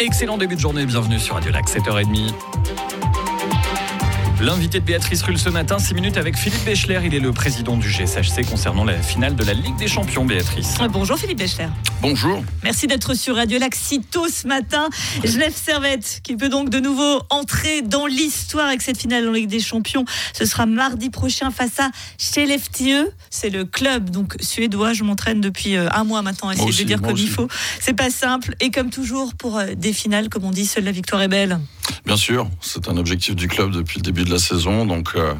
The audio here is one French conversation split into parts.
Excellent début de journée, bienvenue sur Radio Lac, 7h30. L'invité de Béatrice Rulle ce matin, 6 minutes avec Philippe Béchler. Il est le président du GSHC concernant la finale de la Ligue des Champions, Béatrice. Bonjour Philippe Béchler. Bonjour. Merci d'être sur Radio Lac si tôt ce matin. Genève Servette qui peut donc de nouveau entrer dans l'histoire avec cette finale en Ligue des Champions. Ce sera mardi prochain face à Skellefteå. C'est le club donc suédois. Je m'entraîne depuis euh, un mois maintenant à essayer de dire comme il faut. C'est pas simple. Et comme toujours pour euh, des finales, comme on dit, seule la victoire est belle. Bien sûr, c'est un objectif du club depuis le début de la saison. Donc, euh,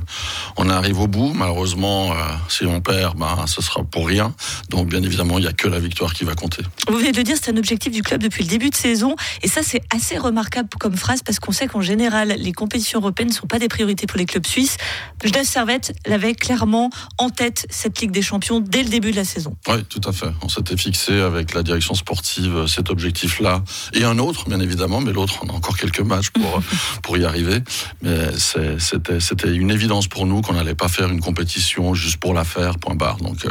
on arrive au bout. Malheureusement, euh, si on perd, ben, ce sera pour rien. Donc, bien évidemment, il n'y a que la victoire qui va compter. Vous venez de le dire, c'est un objectif du club depuis le début de saison. Et ça, c'est assez remarquable comme phrase parce qu'on sait qu'en général, les compétitions européennes ne sont pas des priorités pour les clubs suisses. Genève Servette l'avait clairement en tête, cette Ligue des Champions, dès le début de la saison. Oui, tout à fait. On s'était fixé avec la direction sportive euh, cet objectif-là. Et un autre, bien évidemment, mais l'autre, on a encore quelques matchs pour, pour y arriver. Mais c'était, c'était une évidence pour nous qu'on n'allait pas faire une compétition juste pour la faire, point barre. Donc, euh,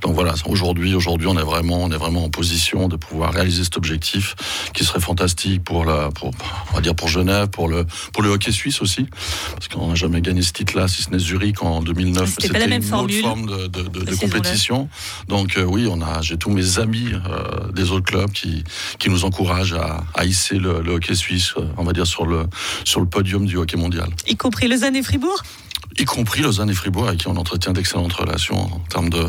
donc voilà, aujourd'hui, aujourd'hui, on est vraiment, on est vraiment en position de pouvoir réaliser cet objectif qui serait fantastique pour la, pour, on va dire pour Genève, pour le, pour le hockey suisse aussi, parce qu'on n'a jamais gagné ce titre-là, si ce n'est Zurich en 2009. C'était pas la même une formule. autre forme de, de, de, de compétition. Donc euh, oui, on a, j'ai tous mes amis euh, des autres clubs qui, qui nous encouragent à, à hisser le, le hockey suisse, euh, on va dire sur le, sur le podium du hockey mondial. Y compris Lausanne et Fribourg y compris Lausanne et Fribourg avec qui on entretient d'excellentes relations en termes de,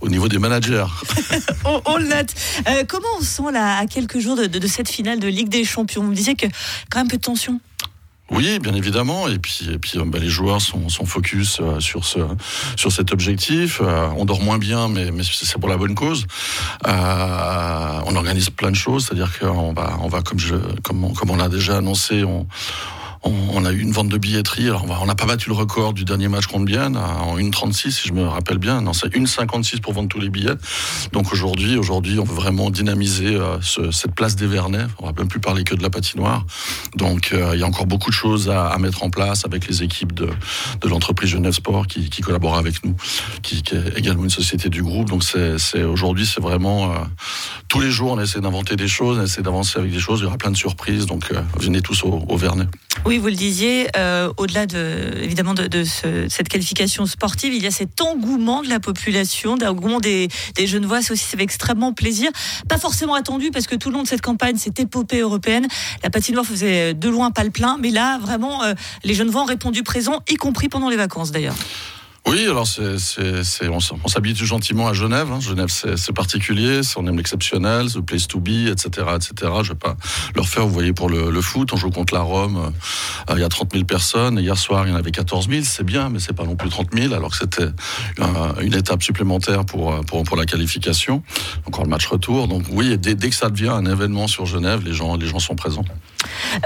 au niveau des managers. on, on le note. Euh, comment on sent là, à quelques jours de, de, de cette finale de Ligue des Champions? Vous me disiez que quand même un peu de tension oui, bien évidemment. Et puis, et puis bah, les joueurs sont, sont focus euh, sur, ce, sur cet objectif. Euh, on dort moins bien, mais, mais c'est pour la bonne cause. Euh, on organise plein de choses, c'est-à-dire qu'on va, on va comme, je, comme, on, comme on l'a déjà annoncé, on, on, a eu une vente de billetterie. Alors, on n'a pas battu le record du dernier match contre Bienne en 1,36, si je me rappelle bien. Non, c'est 1,56 pour vendre tous les billets. Donc aujourd'hui, aujourd'hui, on veut vraiment dynamiser euh, ce, cette place des Vernets. On va même plus parler que de la patinoire. Donc euh, il y a encore beaucoup de choses à, mettre en place avec les équipes de, l'entreprise Genève Sport qui, qui collabore avec nous, qui, est également une société du groupe. Donc aujourd'hui, c'est vraiment euh, tous les jours, on essaie d'inventer des choses, on essaie d'avancer avec des choses. Il y aura plein de surprises. Donc venez tous au, au Vernet. Oui, vous le disiez, euh, au-delà de, évidemment de, de ce, cette qualification sportive, il y a cet engouement de la population, d'engouement des, des Genevois. C'est aussi avec extrêmement plaisir. Pas forcément attendu parce que tout le long de cette campagne, cette épopée européenne, la patinoire faisait de loin pas le plein. Mais là, vraiment, euh, les Genevois ont répondu présent, y compris pendant les vacances d'ailleurs. Oui, alors c'est, c'est, c'est, on, on s'habitue gentiment à Genève. Hein. Genève, c'est, c'est particulier, on aime l'exceptionnel, the place to be, etc., etc. Je vais pas leur faire. Vous voyez pour le, le foot, on joue contre la Rome. Euh, il y a 30 000 personnes. Et hier soir, il y en avait 14 000. C'est bien, mais c'est pas non plus 30 000. Alors que c'était euh, une étape supplémentaire pour, pour pour la qualification. Encore le match retour. Donc oui, dès, dès que ça devient un événement sur Genève, les gens les gens sont présents.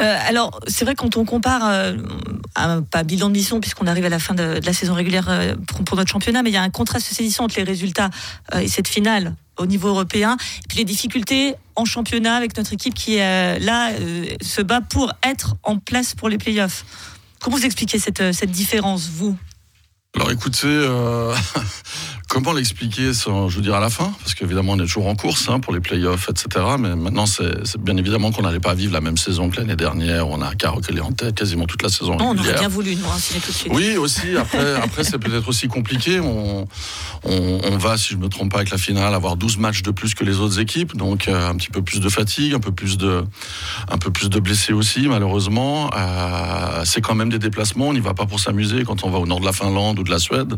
Euh, alors c'est vrai quand on compare, euh, pas bilan de mission puisqu'on arrive à la fin de, la saison régulière euh, pour, notre championnat, mais il y a un contraste saisissant entre les résultats et cette finale au niveau européen, et puis les difficultés en championnat avec notre équipe qui là se bat pour être en place pour les playoffs. Comment vous expliquez cette, cette différence, vous? Alors écoutez, comment l'expliquer sans, je veux dire à la fin? Parce qu'évidemment on est toujours en course hein, pour les playoffs, etc. Mais maintenant c'est bien évidemment qu'on n'allait pas vivre la même saison que l'année dernière. On a reculer en tête quasiment toute la saison. Non, on aurait bien voulu nous renseigner tout de suite. Oui, aussi. Après, après c'est peut-être aussi compliqué. On, on, on, va, si je me trompe pas, avec la finale, avoir 12 matchs de plus que les autres équipes. Donc euh, un petit peu plus de fatigue, un peu plus de, un peu plus de blessés aussi, malheureusement. Euh, c'est quand même des déplacements. On n'y va pas pour s'amuser quand on va au nord de la Finlande ou de la Suède.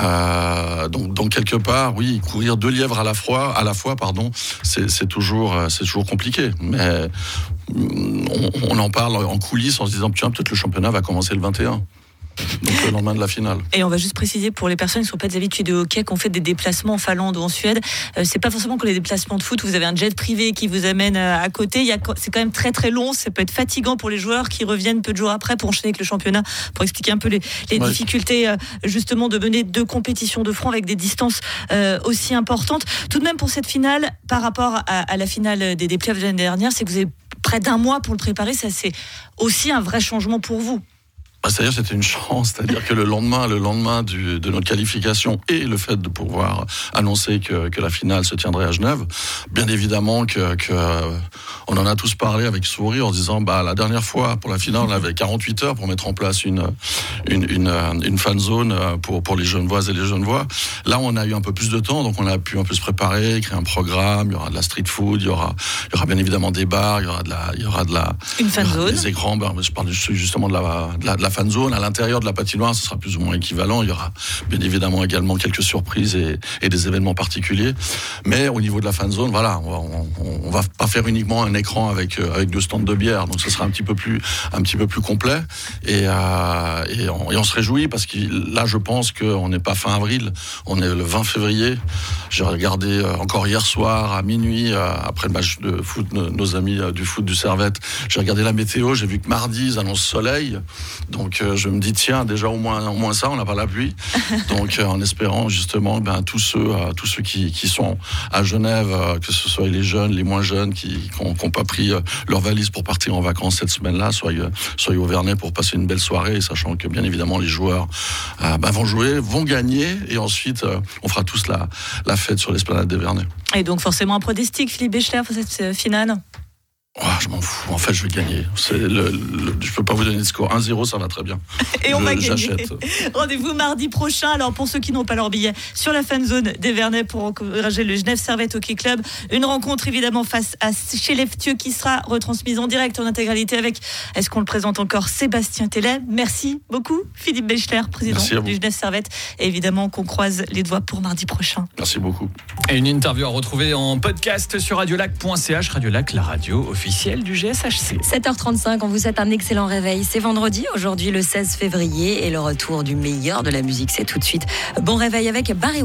Euh, donc, quelque part, oui, courir deux lièvres à la fois, pardon, c'est toujours, c'est toujours compliqué. Mais on, on, en parle en coulisses en se disant, tiens, peut-être le championnat va commencer le 21. Donc le lendemain de la finale. Et on va juste préciser pour les personnes qui ne sont pas des habitués de hockey, qu'on fait des déplacements en Finlande ou en Suède, euh, c'est pas forcément que les déplacements de foot, vous avez un jet privé qui vous amène à côté. C'est quand même très très long, ça peut être fatigant pour les joueurs qui reviennent peu de jours après pour enchaîner avec le championnat, pour expliquer un peu les, les ouais. difficultés euh, justement de mener deux compétitions de front avec des distances euh, aussi importantes. Tout de même pour cette finale, par rapport à, à la finale des, des playoffs de l'année dernière, c'est que vous avez près d'un mois pour le préparer, ça c'est aussi un vrai changement pour vous. Bah, C'est-à-dire c'était une chance, c'est-à-dire que le lendemain, le lendemain du, de notre qualification et le fait de pouvoir annoncer que, que la finale se tiendrait à Genève, bien évidemment que, que on en a tous parlé avec sourire en disant bah la dernière fois pour la finale on avait 48 heures pour mettre en place une une, une, une fan zone pour pour les jeunes voix et les jeunes voix. Là on a eu un peu plus de temps donc on a pu un peu se préparer, créer un programme, il y aura de la street food, il y aura il y aura bien évidemment des bars, il y aura de la il y aura de la une fan zone, des écrans, ben, je parle justement de la, de la, de la fan zone à l'intérieur de la patinoire, ce sera plus ou moins équivalent. Il y aura bien évidemment également quelques surprises et, des événements particuliers, mais au niveau de la fan zone, voilà, on va, va pas faire uniquement un écran avec avec deux stands de bière, donc ce sera un petit peu plus un petit peu plus complet. Et, euh, et, on, se réjouit parce que là je pense qu'on n'est pas fin avril, on est le 20 février. J'ai regardé euh, encore hier soir à minuit euh, après le match de foot nos amis du foot du Servette, j'ai regardé la météo, j'ai vu que mardi ils annoncent soleil, euh, je me dis tiens déjà au moins au moins ça, on n'a pas la pluie, donc euh, en espérant justement ben tous ceux euh, tous ceux qui, qui sont à Genève, que ce soit les jeunes, les moins jeunes qui n'ont pas pris leur valise pour partir en vacances cette semaine-là, soyez soyez au Vernet pour passer une belle soirée, sachant que bien évidemment les joueurs ben, vont jouer, vont gagner et ensuite on fera tous la la fête sur l'esplanade des Vernets. Et donc forcément un pronostic, Philippe Béchler pour cette finale? Oh, je m'en fous. En fait, je vais gagner. C'est le, le, je peux pas vous donner de score. 1-0, ça va très bien. Et on je, va gagner. Rendez-vous mardi prochain. Alors, pour ceux qui n'ont pas leur billet, sur la fan zone des Vernets pour encourager le Genève Servette Hockey Club. Une rencontre, évidemment, face à chez Leftieux qui sera retransmise en direct en intégralité avec, est-ce qu'on le présente encore, Sébastien Tellet. Merci beaucoup, Philippe Bechler, président du Genève Servette. Et évidemment, qu'on croise les doigts pour mardi prochain. Merci beaucoup. Et une interview à retrouver en podcast sur radiolac.ch. Radiolac, la radio officielle officiel du GSHC. 7h35, on vous souhaite un excellent réveil. C'est vendredi, aujourd'hui le 16 février, et le retour du meilleur de la musique, c'est tout de suite. Bon réveil avec Barry White.